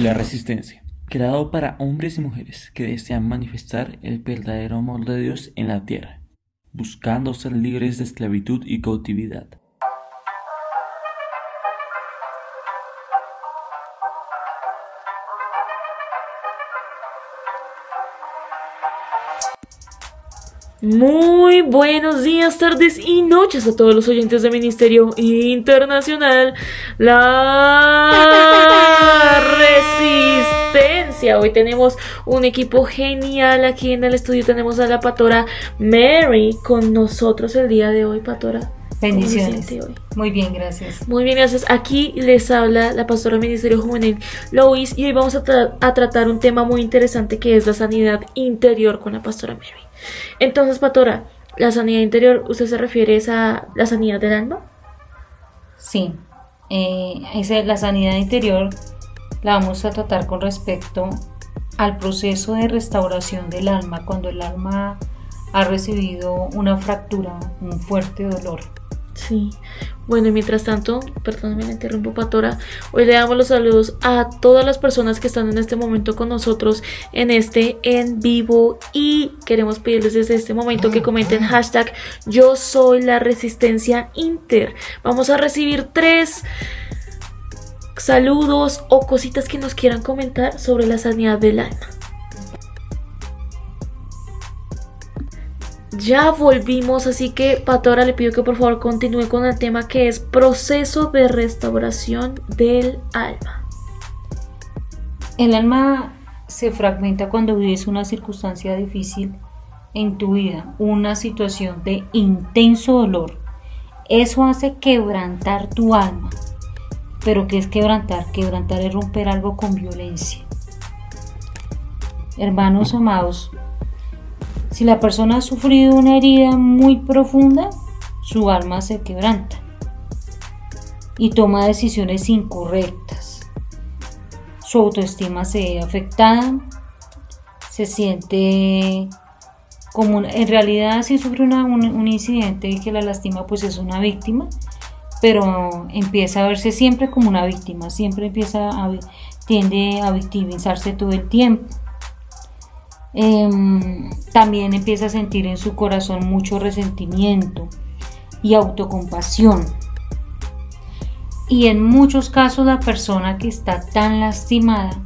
La resistencia, creado para hombres y mujeres que desean manifestar el verdadero amor de Dios en la tierra, buscando ser libres de esclavitud y cautividad. Muy buenos días, tardes y noches a todos los oyentes de Ministerio Internacional. La Resistencia. Hoy tenemos un equipo genial aquí en el estudio. Tenemos a la pastora Mary con nosotros el día de hoy, pastora. Bendiciones. Muy bien, gracias. Muy bien, gracias. Aquí les habla la pastora Ministerio Juvenil Lois y hoy vamos a, a tratar un tema muy interesante que es la sanidad interior con la pastora Mary. Entonces, Patora, la sanidad interior, ¿usted se refiere a la sanidad del alma? Sí, eh, la sanidad interior la vamos a tratar con respecto al proceso de restauración del alma, cuando el alma ha recibido una fractura, un fuerte dolor. Sí. Bueno, y mientras tanto, perdóname, me interrumpo, Patora. Hoy le damos los saludos a todas las personas que están en este momento con nosotros en este en vivo. Y queremos pedirles desde este momento que comenten hashtag Yo soy la resistencia Inter. Vamos a recibir tres saludos o cositas que nos quieran comentar sobre la sanidad del alma. Ya volvimos, así que Patora le pido que por favor continúe con el tema que es proceso de restauración del alma. El alma se fragmenta cuando vives una circunstancia difícil en tu vida, una situación de intenso dolor. Eso hace quebrantar tu alma. Pero ¿qué es quebrantar? Quebrantar es romper algo con violencia. Hermanos amados, si la persona ha sufrido una herida muy profunda, su alma se quebranta y toma decisiones incorrectas. Su autoestima se ve afectada, se siente como en realidad si sufre un, incidente que la lastima pues es una víctima, pero empieza a verse siempre como una víctima, siempre empieza a tiende a victimizarse todo el tiempo Em, también empieza a sentir en su corazón mucho resentimiento y autocompasión. Y en muchos casos la persona que está tan lastimada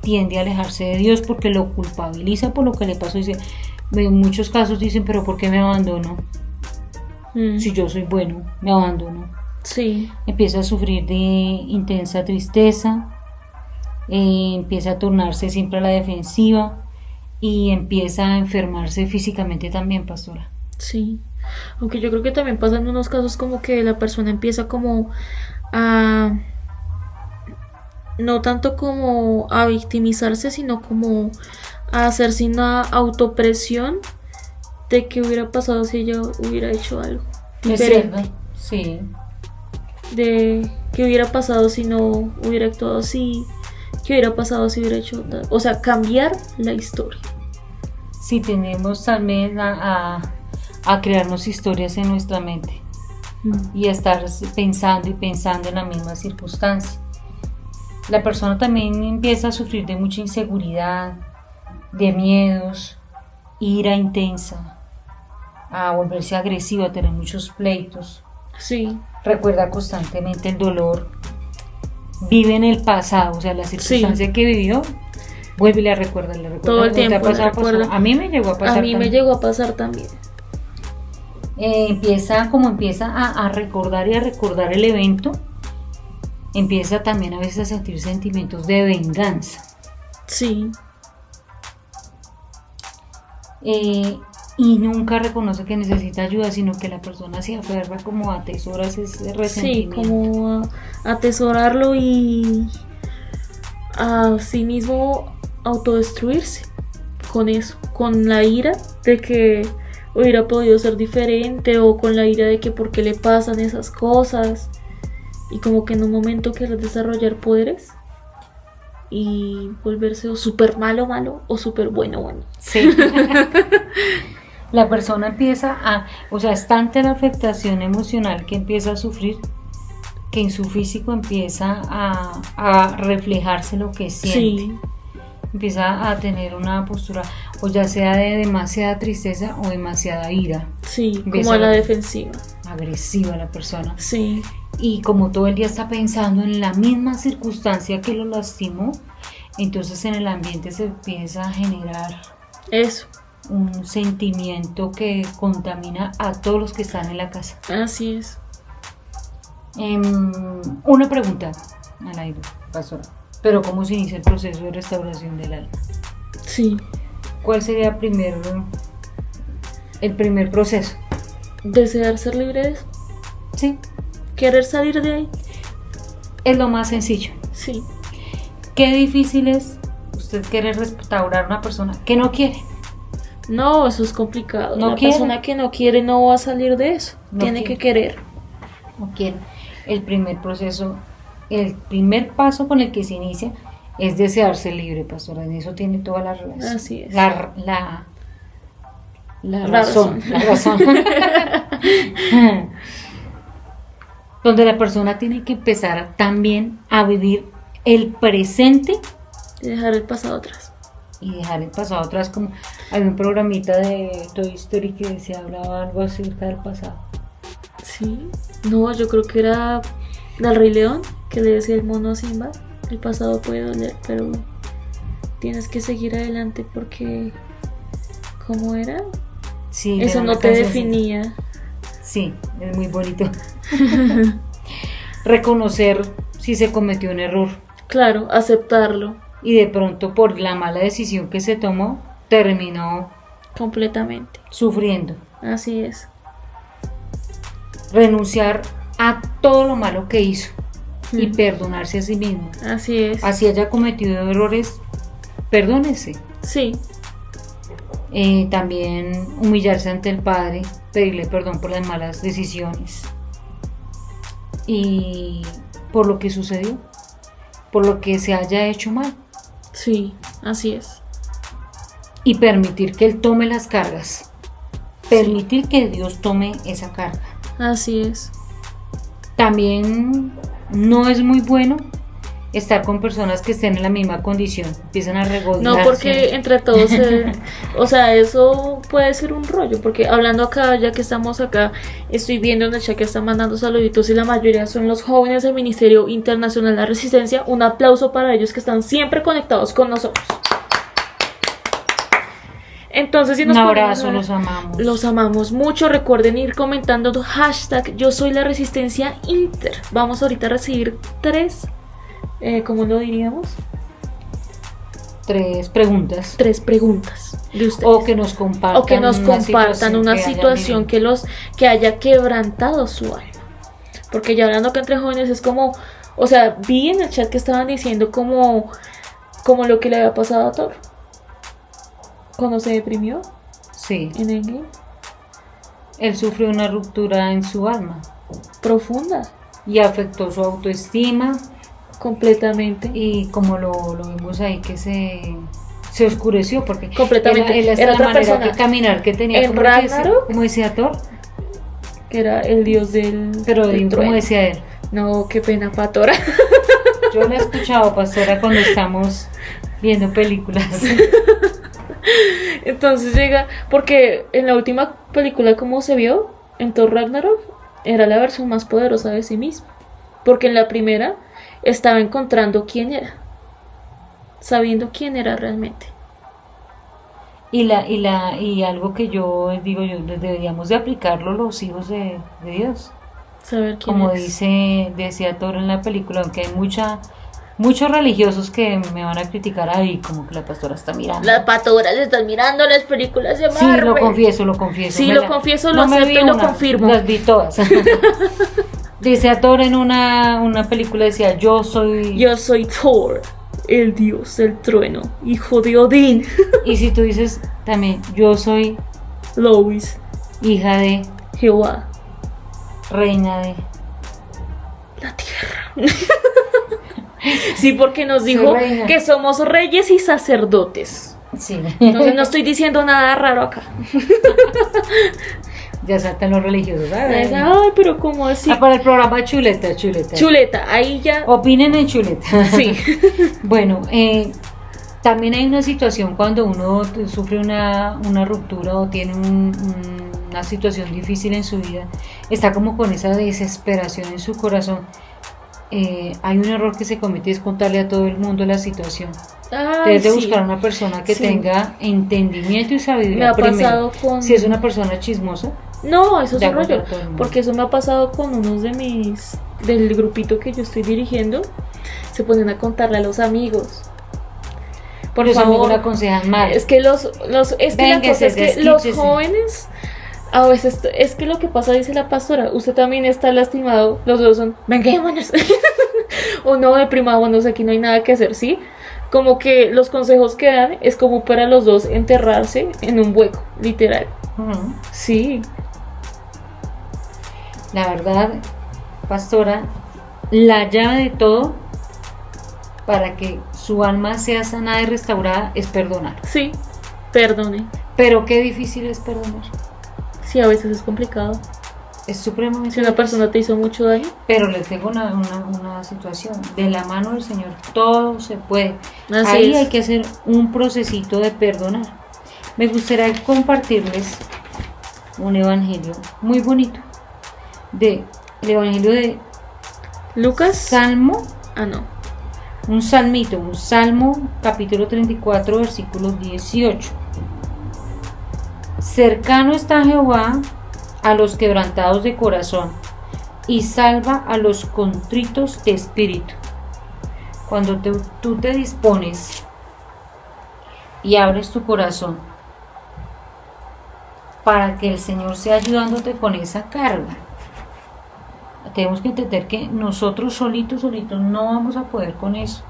tiende a alejarse de Dios porque lo culpabiliza por lo que le pasó. Dice, en muchos casos dicen, pero ¿por qué me abandono? Mm. Si yo soy bueno, me abandono. Sí. Empieza a sufrir de intensa tristeza, eh, empieza a tornarse siempre a la defensiva y empieza a enfermarse físicamente también, pastora. Sí, aunque yo creo que también pasa en unos casos como que la persona empieza como a no tanto como a victimizarse, sino como a hacerse una autopresión de que hubiera pasado si ella hubiera hecho algo. Diferente. Sí. De que hubiera pasado si no hubiera actuado así, qué hubiera pasado si hubiera hecho tal. O sea, cambiar la historia si tenemos también a, a, crearnos historias en nuestra mente mm. y a estar pensando y pensando en la misma circunstancia. La persona también empieza a sufrir de mucha inseguridad, de miedos, ira intensa, a volverse agresiva, a tener muchos pleitos. Sí. Recuerda constantemente el dolor. Vive en el pasado, o sea, la circunstancia que vivió vuelve y le recuerda, le recuerda. Todo el tiempo. A mí me llegó a pasar. A mí me llegó a pasar también. Eh, empieza, como empieza a, recordar y a recordar el evento, empieza también a veces a sentir sentimientos de venganza. Sí. Eh, y nunca reconoce que necesita ayuda, sino que la persona se aferra como a atesora ese resentimiento. Sí, como a atesorarlo y a sí mismo autodestruirse con eso, con la ira de que hubiera podido ser diferente o con la ira de que por qué le pasan esas cosas y como que en un momento querer desarrollar poderes y volverse o súper malo malo o súper bueno bueno. Sí. la persona empieza a, o sea, es tanta la afectación emocional que empieza a sufrir que en su físico empieza a, a reflejarse lo que siente. Sí, Empieza a tener una postura, o ya sea de demasiada tristeza o demasiada ira, sí, Empieza como a la defensiva. agresiva la persona. Sí, Y como todo el día está pensando en la misma circunstancia que lo lastimó, entonces en el ambiente se empieza a generar eso, un sentimiento que contamina a todos los que están en la casa. así es. Em, una pregunta al aire, pastora. Pero ¿cómo se inicia el proceso de restauración del alma? Sí, ¿Cuál sería primer, el primer proceso? desear ser libre de eso, Sí, querer salir de ahí. es lo más sencillo. Sí, Qué difícil es usted querer restaurar a una persona que no quiere. no, eso es complicado. No quiere. persona que no quiere no va a salir de eso. No Tiene quiere. que querer. No quiere. El primer proceso, el primer paso con el que se inicia es desearse libre, pastora. En eso tiene toda la relación. Así es. La, la, la razón. La razón. Donde la persona tiene que empezar también a vivir el presente Y dejar el pasado atrás. y dejar el pasado atrás. Como hay un programita de Toy Story que se hablaba algo acerca del pasado. Sí. No, yo creo que era del Rey León, que le decía el mono Simba. El pasado puede doler, pero tienes que seguir adelante porque... ¿Cómo era? Sí, Eso no te así. definía. Sí, es muy bonito. Reconocer si se cometió un error Claro, aceptarlo y de pronto por la mala decisión que se tomó terminó completamente. sufriendo. Así es. Renunciar a todo lo malo que hizo y perdonarse a sí mismo. Así es. Así haya cometido errores, perdónese. Sí, Eh, también humillarse ante el Padre, pedirle perdón por las malas decisiones y por lo que sucedió, por lo que se haya hecho mal sí, así es. y permitir que Él tome las cargas, permitir que Dios tome esa carga. Así es. También no es muy bueno estar con personas que estén en la misma condición, empiezan a regodearse. No, porque entre todos, se- o sea, eso puede ser un rollo, porque hablando acá, ya que estamos acá, estoy viendo en el chat que están mandando saluditos y la mayoría son los jóvenes del Ministerio Internacional de la Resistencia. Un aplauso para ellos que están siempre conectados con nosotros. Entonces, si un nos ponemos abrazo, los amamos. Los amamos mucho. Recuerden ir comentando hashtag yo soy la resistencia inter. Vamos ahorita a recibir tres, eh, ¿cómo lo diríamos? Tres preguntas. Tres preguntas de ustedes. O que nos compartan, O que nos compartan una hayan situación vivido. que los que haya quebrantado su alma. Porque ya hablando que entre jóvenes es como, o sea, vi en el chat que estaban diciendo como, como lo que le había pasado a Thor. Cuando se deprimió Sí, en Endgame. él sufrió una ruptura en su alma Profunda, y afectó su autoestima completamente. y como lo, lo vemos ahí que se, se oscureció porque Completamente. él, él hasta Era la otra manera persona. que caminar que tenía En como, Ragnarok. como decía Thor, que era el dios del. pero del como decía él. No, qué pena, Patora. Yo lo he escuchado, pastora, cuando estamos viendo películas. Entonces llega, porque en la última película, como se vio, en Thor Ragnarok, era la versión más poderosa de sí mismo. Porque en la primera estaba encontrando quién era, sabiendo quién era realmente. Y la, y la, y algo que yo digo yo, deberíamos de aplicarlo los hijos de, de Dios. Saber quién Como es. dice, decía Thor en la película, aunque hay mucha, muchos religiosos que me van a criticar ahí, como que la pastora está mirando. Las patoras están mirando las películas de Sí, Marvel. lo confieso, lo confieso. Sí, Me lo confieso, lo me acepto y lo una, confirmo. Las vi todas. Dice a Thor en una, una película, decía, yo soy... Yo soy Thor, el dios del trueno, hijo de Odín. Y si tú dices también, yo soy Lois, hija de, Jehová, reina de... la tierra. sí, porque nos dijo que somos reyes y sacerdotes. Sí. Entonces no estoy diciendo nada raro acá. Ya saltan los religiosos. Ay, Es, Ay, pero ¿cómo así? Ah, para el programa Chuleta, Chuleta. Chuleta, ahí ya. Opinen en Chuleta. Sí. Bueno, eh, también hay una situación cuando uno sufre una, una ruptura o tiene un- un- una situación difícil en su vida, está como con esa desesperación en su corazón. Eh, hay un error que se comete es contarle a todo el mundo la situación. Debes de sí. buscar una persona que Sí. tenga entendimiento y Me sabiduría ha primero. pasado con. Si es una persona chismosa, No, eso es un rollo. Porque eso me ha pasado con unos de mis. del grupito que yo estoy dirigiendo. Se ponen a contarle a los amigos. Por los amigos favor. le aconsejan mal. Es que los. los es que la cosa es que los jóvenes. A veces es que lo que pasa, dice la pastora, usted también está lastimado, los dos son, venguémonos. o no, deprimámonos, aquí no hay nada que hacer, ¿sí? Como que los consejos que dan es como para los dos enterrarse en un hueco, literal. Sí, La verdad, pastora, la llave de todo para que su alma sea sanada y restaurada es perdonar. sí, perdone. Pero qué difícil es perdonar. Sí, a veces es complicado. Es supremamente Si una persona te hizo mucho daño, Pero les tengo una, una- una situación. De la mano del Señor todo se puede. así Ahí es. hay que hacer un procesito de perdonar. Me gustaría compartirles un evangelio muy bonito. De, el evangelio de Lucas. Salmo ah, no. Un salmito, un salmo capítulo 34 versículo 18. Cercano está Jehová a los quebrantados de corazón y salva a los contritos de espíritu. Cuando tú te dispones y abres tu corazón para que el Señor sea ayudándote con esa carga. Tenemos que entender que nosotros solitos, solitos no vamos a poder con eso.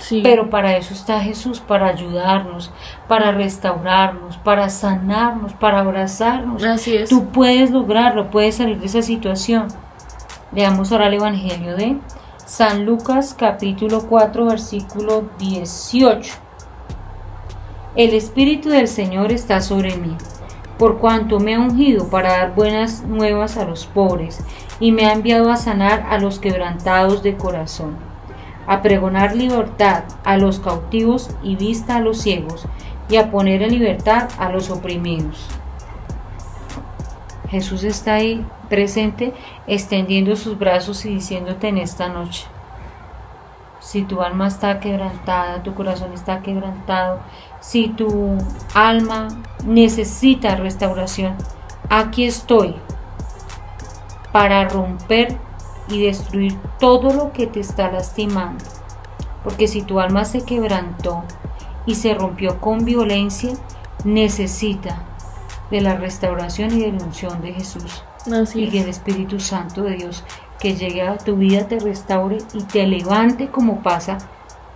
Sí. Pero para eso está Jesús, para ayudarnos, para restaurarnos, para sanarnos, para abrazarnos. Así es. Tú puedes lograrlo, puedes salir de esa situación. Veamos ahora el Evangelio de San Lucas capítulo 4 versículo 18. El Espíritu del Señor está sobre mí, por cuanto me ha ungido para dar buenas nuevas a los pobres, y me ha enviado a sanar a los quebrantados de corazón, a pregonar libertad a los cautivos y vista a los ciegos, y a poner en libertad a los oprimidos. Jesús está ahí presente, extendiendo sus brazos y diciéndote en esta noche, si tu alma está quebrantada, tu corazón está quebrantado, si tu alma necesita restauración, aquí estoy para romper y destruir todo lo que te está lastimando. Porque si tu alma se quebrantó y se rompió con violencia, necesita de la restauración y de la unción de Jesús Así y que el Espíritu Santo de Dios que llegue a tu vida, te restaure y te levante como pasa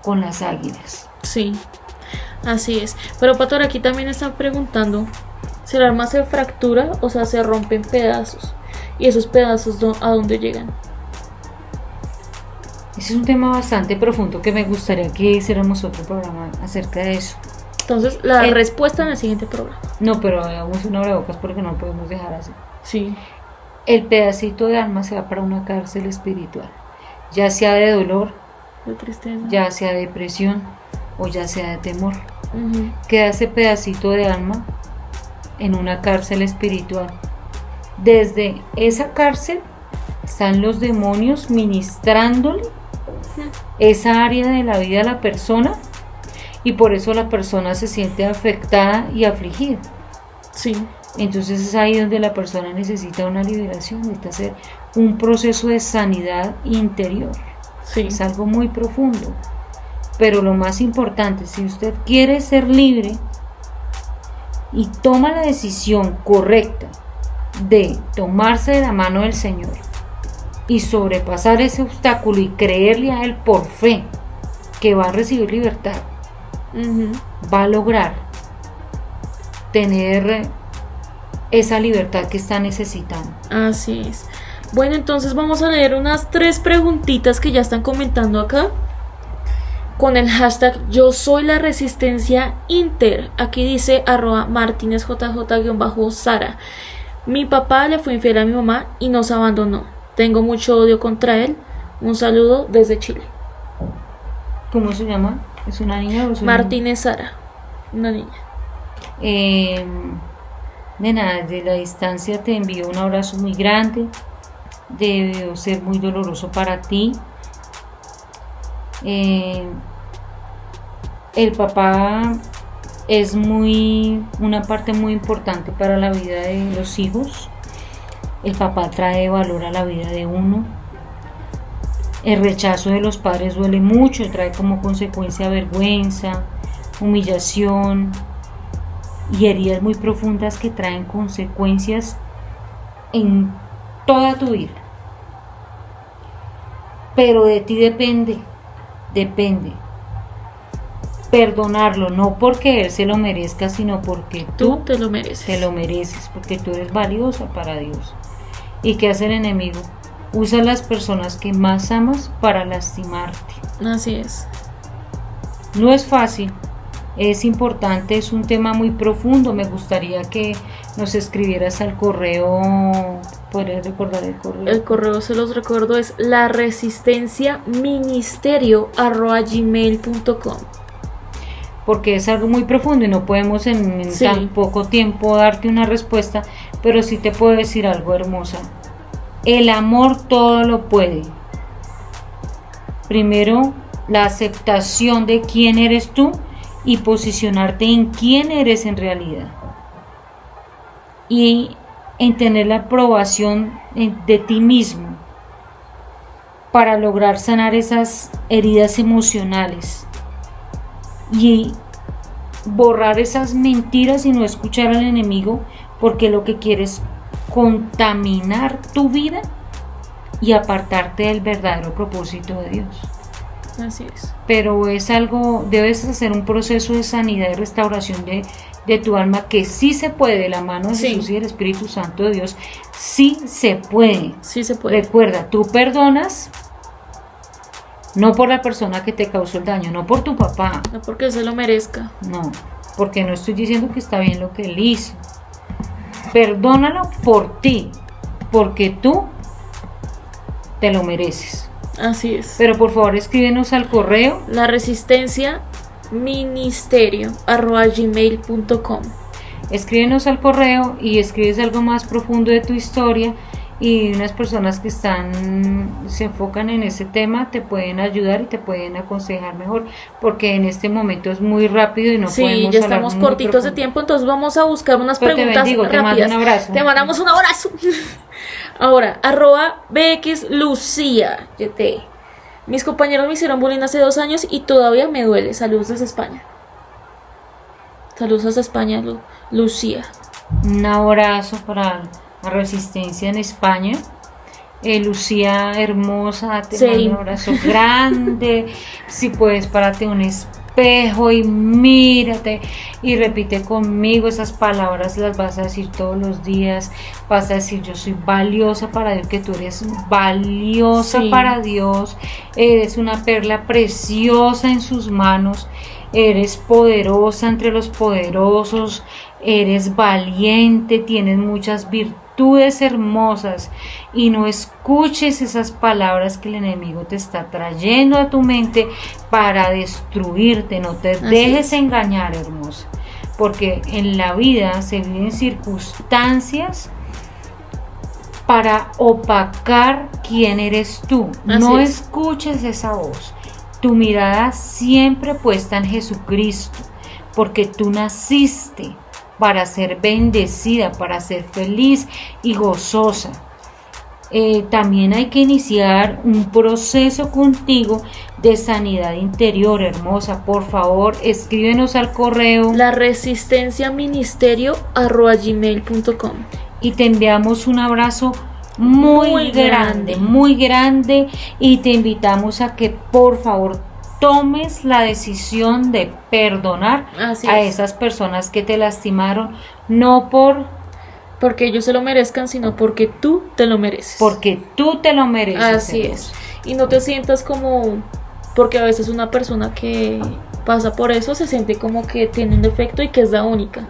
con las águilas. Sí, así es. Pero Pator, aquí también están preguntando si el arma se fractura, o sea, se rompe en pedazos. Y esos pedazos, ¿dó- ¿a dónde llegan? Ese es un tema bastante profundo que me gustaría que hiciéramos otro programa acerca de eso. Entonces, la El- respuesta en el siguiente programa. No, pero hagamos una abrebocas porque no podemos dejar así. Sí, El pedacito de alma se va para una cárcel espiritual, ya sea de dolor, de tristeza. ya sea de depresión o ya sea de temor. Queda ese pedacito de alma en una cárcel espiritual. Desde esa cárcel están los demonios ministrándole esa área de la vida de la persona y por eso la persona se siente afectada y afligida. Sí, Entonces es ahí donde la persona necesita una liberación, necesita hacer un proceso de sanidad interior. sí. Es algo muy profundo. Pero lo más importante, si usted quiere ser libre y toma la decisión correcta de tomarse de la mano del Señor y sobrepasar ese obstáculo y creerle a Él por fe que va a recibir libertad, va a lograr tener esa libertad que está necesitando. Así es. Bueno, entonces vamos a leer unas tres preguntitas que ya están comentando acá. Con el hashtag yo soy la resistencia inter. Aquí dice arroba martinezjj-sara. Mi papá le fue infiel a mi mamá y nos abandonó. Tengo mucho odio contra él. Un saludo desde Chile. ¿Cómo se llama? ¿Es una niña o es Martínez Sara, una niña. Eh, nena, desde la distancia te envío un abrazo muy grande. Debe ser muy doloroso para ti. Eh, el papá es muy una parte muy importante para la vida de los hijos. El papá trae valor a la vida de uno. El rechazo de los padres duele mucho, trae como consecuencia vergüenza, humillación y heridas muy profundas que traen consecuencias en toda tu vida. Pero de ti depende, depende perdonarlo, no porque él se lo merezca, sino porque Tú tú te lo mereces. te lo mereces, porque tú eres valiosa para Dios. ¿Y qué hace el enemigo? Usa a las personas que más amas para lastimarte. Así es. No es fácil, es importante, es un tema muy profundo. Me gustaría que nos escribieras al correo. ¿Podrías recordar el correo? El correo se los recuerdo es la resistencia ministerio gmail.com. porque es algo muy profundo y no podemos en, Sí. tan poco tiempo darte una respuesta, pero sí te puedo decir algo hermosa. El amor todo lo puede. Primero, la aceptación de quién eres tú y posicionarte en quién eres en realidad. Y en tener la aprobación de ti mismo para lograr sanar esas heridas emocionales y borrar esas mentiras y no escuchar al enemigo porque lo que quiere es contaminar tu vida y apartarte del verdadero propósito de Dios. Así es. Pero es algo, debes hacer un proceso de sanidad y restauración de, de tu alma que sí se puede, de la mano de Sí. Jesús y del Espíritu Santo de Dios, sí se puede. Sí se puede. Recuerda, tú perdonas no por la persona que te causó el daño, no por tu papá, No porque se lo merezca. no, porque no estoy diciendo que está bien lo que él hizo. Perdónalo por ti, porque tú te lo mereces. Así es. Pero por favor escríbenos al correo, La resistencia ministerio gmail.com. escríbenos al correo y escribes algo más profundo de tu historia y unas personas que están se enfocan en ese tema te pueden ayudar y te pueden aconsejar mejor porque en este momento es muy rápido y no sí, podemos ya hablar estamos cortitos de tiempo, entonces vamos a buscar unas Pero te preguntas bendigo, te mando rápidas. un abrazo. Te mandamos un abrazo. Ahora, arroba BX Lucía. YT. Mis compañeros me hicieron bullying hace dos años y todavía me duele. Saludos desde España. Saludos desde España, Lu- Lucía. Un abrazo para resistencia en España. Eh, Lucía hermosa, te Sí. mando un abrazo grande. si puedes, párate un espejo y mírate y repite conmigo esas palabras, las vas a decir todos los días. Vas a decir, yo soy valiosa para Dios, que tú eres valiosa Sí. para Dios. Eres una perla preciosa en sus manos. Eres poderosa entre los poderosos, eres valiente, tienes muchas virtudes hermosas y no escuches esas palabras que el enemigo te está trayendo a tu mente para destruirte, no te Así dejes es. engañar, hermosa, porque en la vida se viven circunstancias para opacar quién eres tú. Así no es. escuches esa voz. Tu mirada siempre puesta en Jesucristo, porque tú naciste para ser bendecida, para ser feliz y gozosa. Eh, también hay que iniciar un proceso contigo de sanidad interior, hermosa. Por favor, escríbenos al correo La resistencia ministerio gmail.com. y te enviamos un abrazo muy, Muy grande, grande. muy grande y te invitamos a que por favor tomes la decisión de perdonar Así a es. esas personas que te lastimaron, no por Porque ellos se lo merezcan, sino porque tú te lo mereces. porque tú te lo mereces. Así es. Y no te sientas como. Porque a veces una persona que pasa por eso se siente como que tiene un defecto y que es la única.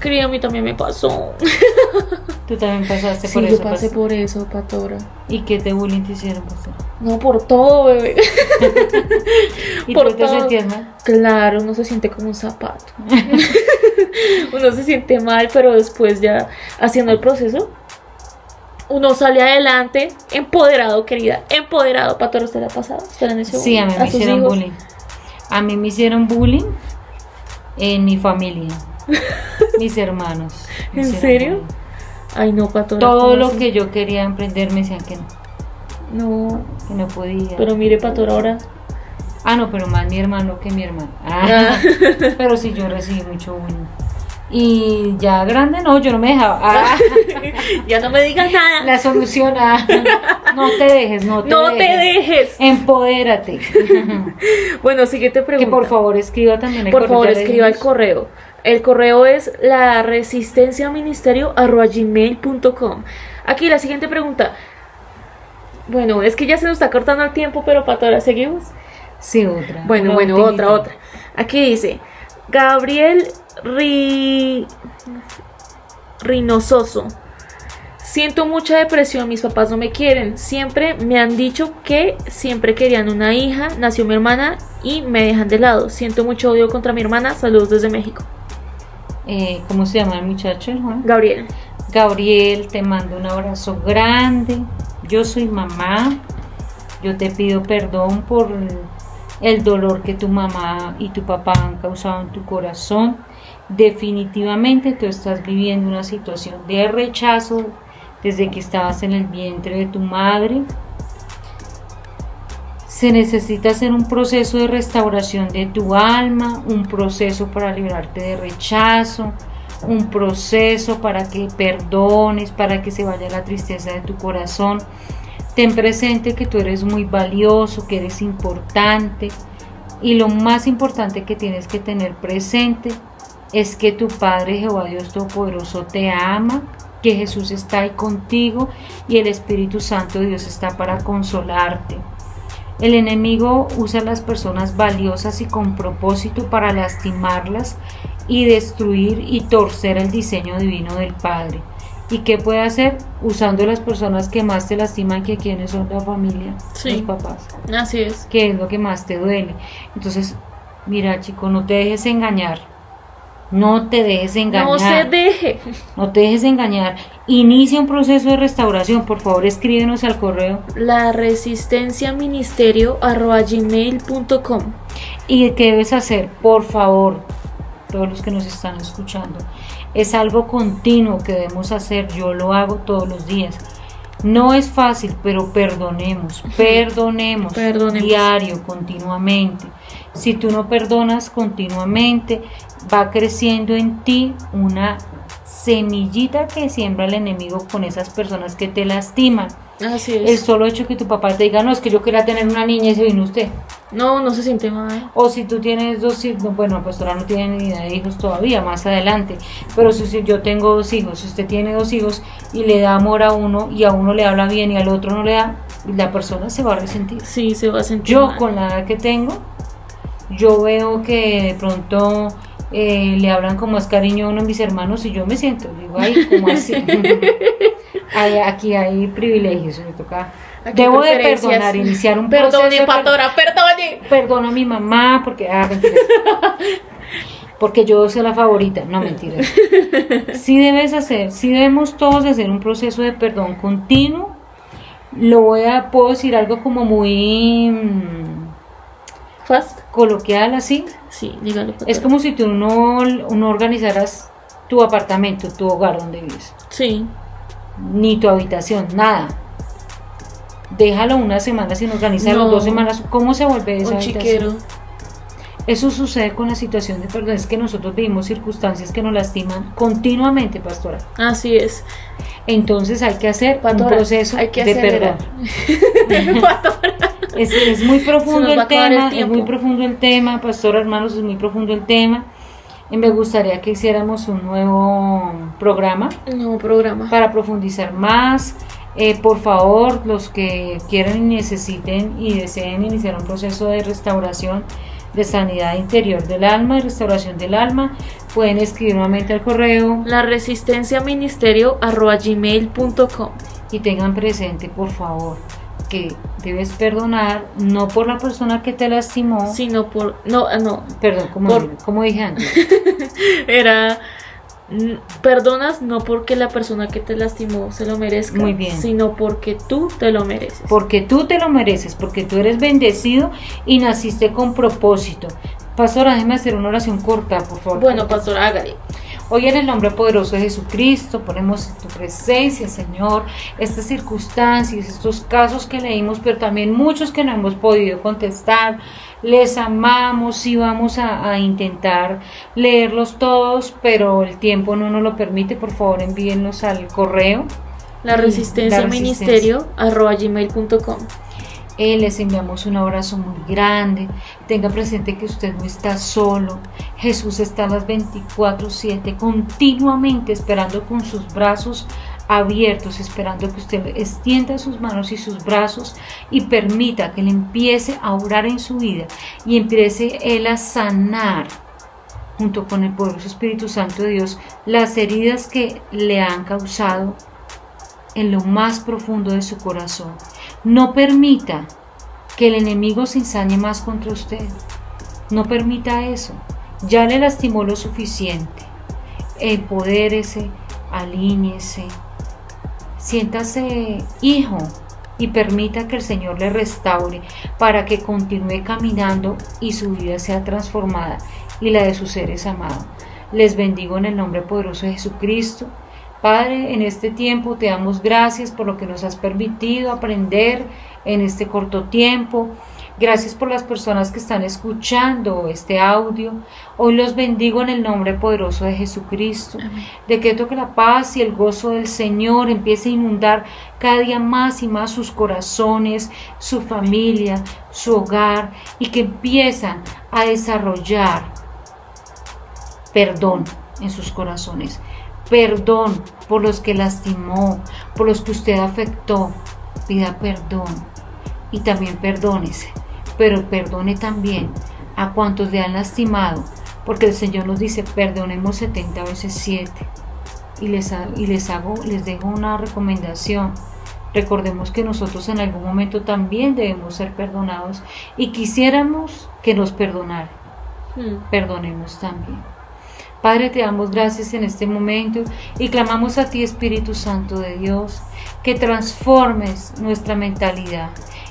Querida, a mí también me pasó. Tú también pasaste Sí, por yo eso. pasé pastor. por eso, Patora. ¿Y qué te bullying te hicieron, pastor? No por todo, bebé. ¿Y Por tú te todo. sentías mal? Claro, uno se siente como un zapato. uno se siente mal, pero después ya haciendo el proceso, uno sale adelante, empoderado, querida, empoderado. Patora, ¿usted le ha pasado? ¿Usted le han hecho Sí, a mí me hicieron hijos? bullying. A mí me hicieron bullying en mi familia. Mis hermanos. ¿En serio? Ay, no, Patora. Todo ¿cómo lo que yo quería emprender me decían que no, No, que no podía. pero mire, Patora, ahora. Ah, no, pero más mi hermano que mi hermana. Ah, Ah. pero sí, yo recibí mucho bullying. Y ya grande, no, yo no me dejaba. Ah, ya no me digas nada. la solución, ah, no te dejes, no te no dejes. te dejes. Empodérate. Bueno, siguiente pregunta. que por favor escriba también el Por correo, favor, escriba el correo. El correo es la resistencia ministerio Aquí la siguiente pregunta. Bueno, es que ya se nos está cortando el tiempo, pero para todas seguimos. Sí, otra. Bueno, bueno, otra, otra. Aquí dice, Gabriel Ri... Rinososo. Siento mucha depresión, mis papás no me quieren. Siempre me han dicho que siempre querían una hija, nació mi hermana y me dejan de lado. Siento mucho odio contra mi hermana. Saludos desde México. Eh, ¿Cómo se llama el muchacho, el Juan? Gabriel. Gabriel, te mando un abrazo grande. Yo soy mamá. Yo te pido perdón por el dolor que tu mamá y tu papá han causado en tu corazón. Definitivamente tú estás viviendo una situación de rechazo desde que estabas en el vientre de tu madre. Se necesita hacer un proceso de restauración de tu alma, un proceso para librarte de rechazo, un proceso para que perdones, para que se vaya la tristeza de tu corazón. Ten presente que tú eres muy valioso, que eres importante y lo más importante que tienes que tener presente es que tu Padre Jehová Dios Todopoderoso te ama, que Jesús está ahí contigo y el Espíritu Santo de Dios está para consolarte. El enemigo usa a las personas valiosas y con propósito para lastimarlas y destruir y torcer el diseño divino del Padre. ¿Y qué puede hacer? Usando las personas que más te lastiman, que quienes son la familia, Sí. los papás, Así es. que es lo que más te duele. Entonces, mira chico, no te dejes engañar. No te dejes engañar. No se deje. No te dejes engañar. Inicia un proceso de restauración. Por favor, escríbenos al correo. La resistencia ministerio gmail.com. ¿Y qué debes hacer? Por favor, todos los que nos están escuchando. Es algo continuo que debemos hacer. Yo lo hago todos los días. No es fácil, pero perdonemos, perdonemos, Perdonemos. diario, continuamente. Si tú no perdonas continuamente, va creciendo en ti una semillita que siembra el enemigo con esas personas que te lastiman. Así El es. solo hecho que tu papá te diga, no, es que yo quería tener una niña y se vino usted. No, no se siente mal. O si tú tienes dos hijos, bueno, la pastora no tiene ni idea de hijos todavía, más adelante. Pero si, si yo tengo dos hijos, si usted tiene dos hijos y le da amor a uno y a uno le habla bien y al otro no le da, la persona se va a resentir. Sí, se va a sentir Yo mal. con la edad que tengo, yo veo que de pronto eh, le hablan con más cariño a uno de mis hermanos y yo me siento, digo, ay, ¿cómo así? Hay- aquí hay privilegios, me toca. Aquí Debo de perdonar, iniciar un proceso. Perdone, de per- Patora, perdone. Perdono a mi mamá porque. Ah, porque yo soy la favorita. No, mentiras. Sí debes hacer, sí debemos todos hacer un proceso de perdón continuo. Lo voy a, puedo decir algo como muy mm, Fast. coloquial así. Sí, dígalo. Es como si tú no, no organizaras tu apartamento, tu hogar donde vives. Sí. Ni tu habitación, nada. Déjalo una semana sin organizarlo, No. dos semanas. ¿Cómo se vuelve esa Un chiquero. Eso sucede con la situación de perdón, es que nosotros vivimos circunstancias que nos lastiman continuamente, pastora. Así es. Entonces hay que hacer un Patora, proceso hay que de acelerar. perdón. Es, es muy profundo el acabar el tema, es muy profundo el tema, pastora hermanos, es muy profundo el tema. Y me gustaría que hiciéramos un nuevo programa Un nuevo programa. para profundizar más. Eh, por favor, los que quieran y necesiten y deseen iniciar un proceso de restauración, de sanidad interior del alma y restauración del alma, pueden escribir nuevamente al correo La resistencia ministerio y tengan presente, por favor, que debes perdonar no por la persona que te lastimó, Sino por. No, ah, no. perdón, como, como dije antes, Era. Perdonas no porque la persona que te lastimó se lo merezca, Muy bien. sino porque tú te lo mereces. porque tú te lo mereces, porque tú eres bendecido y naciste con propósito. Pastora, déjeme hacer una oración corta, por favor. Bueno, pastor, hágale. Hoy en el nombre poderoso de Jesucristo ponemos en tu presencia, Señor, estas circunstancias, estos casos que leímos, pero también muchos que no hemos podido contestar. Les amamos y vamos a, a intentar leerlos todos, pero el tiempo no nos lo permite. Por favor, envíenlos al correo. La resistencia la ministerio arroba gmail.com. Eh, les enviamos un abrazo muy grande. Tenga presente que usted no está solo. Jesús está a las 24/7 continuamente esperando con sus brazos abiertos, esperando que usted extienda sus manos y sus brazos y permita que Él empiece a orar en su vida y empiece Él a sanar junto con el poderoso Espíritu Santo de Dios las heridas que le han causado en lo más profundo de su corazón. No permita que el enemigo se ensañe más contra usted. No permita eso. Ya le lastimó lo suficiente. Empodérese, alíñese, siéntase hijo y permita que el Señor le restaure para que continúe caminando y su vida sea transformada y la de sus seres amados. Les bendigo en el nombre poderoso de Jesucristo. Padre, en este tiempo te damos gracias por lo que nos has permitido aprender en este corto tiempo. Gracias por las personas que están escuchando este audio. Hoy los bendigo en el nombre poderoso de Jesucristo. Decreto que la paz y el gozo del Señor empiece a inundar cada día más y más sus corazones, su familia, su hogar y que empiezan a desarrollar perdón en sus corazones. Perdón por los que lastimó, por los que usted afectó. Pida perdón y también perdónese, pero perdone también a cuantos le han lastimado, porque el Señor nos dice, perdonemos 70 veces 7. Y les, y les hago, les dejo una recomendación. Recordemos que nosotros en algún momento también debemos ser perdonados y quisiéramos que nos perdonaran Hmm. perdonemos también. Padre, te damos gracias en este momento y clamamos a ti, Espíritu Santo de Dios, que transformes nuestra mentalidad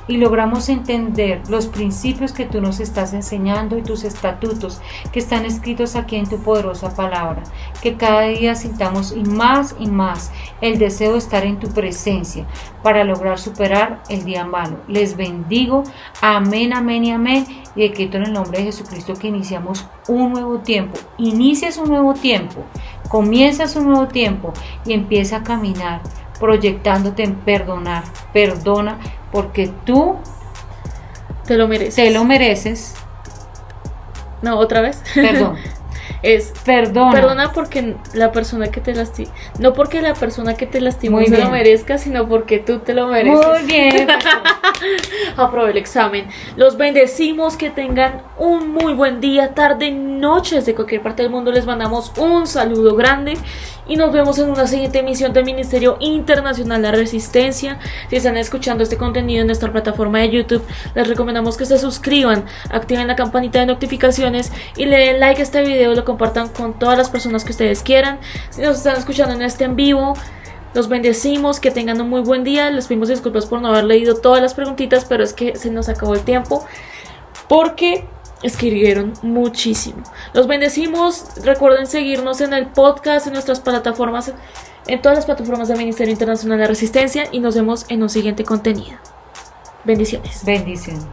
y logramos entender los principios que tú nos estás enseñando y tus estatutos que están escritos aquí en tu poderosa palabra. Que cada día sintamos y más y más el deseo de estar en tu presencia para lograr superar el día malo. Les bendigo. Amén, amén y amén. Y decreto en el nombre de Jesucristo que iniciamos un nuevo tiempo. Inicias un nuevo tiempo. Comienzas un nuevo tiempo y empieza a caminar proyectándote en perdonar. Perdona porque tú Te lo mereces. te lo mereces. No, otra vez. Perdón. es Perdona. Perdona porque la persona que te lastimó, no porque la persona que te lastimó se lo merezca, sino porque tú te lo mereces. Muy bien. Aprobé el examen. Los bendecimos, que tengan un muy buen día, tarde, noche desde cualquier parte del mundo. Les mandamos un saludo grande y nos vemos en una siguiente emisión del Ministerio Internacional de Resistencia. Si están escuchando este contenido en nuestra plataforma de YouTube, les recomendamos que se suscriban, activen la campanita de notificaciones y le den like a este video, lo compartan con todas las personas que ustedes quieran. Si nos están escuchando en este en vivo, los bendecimos, que tengan un muy buen día. Les pedimos disculpas por no haber leído todas las preguntitas, pero es que se nos acabó el tiempo. Porque escribieron muchísimo. Los bendecimos. Recuerden seguirnos en el podcast, en nuestras plataformas, en todas las plataformas del Ministerio Internacional de Resistencia. Y nos vemos en un siguiente contenido. Bendiciones. Bendiciones.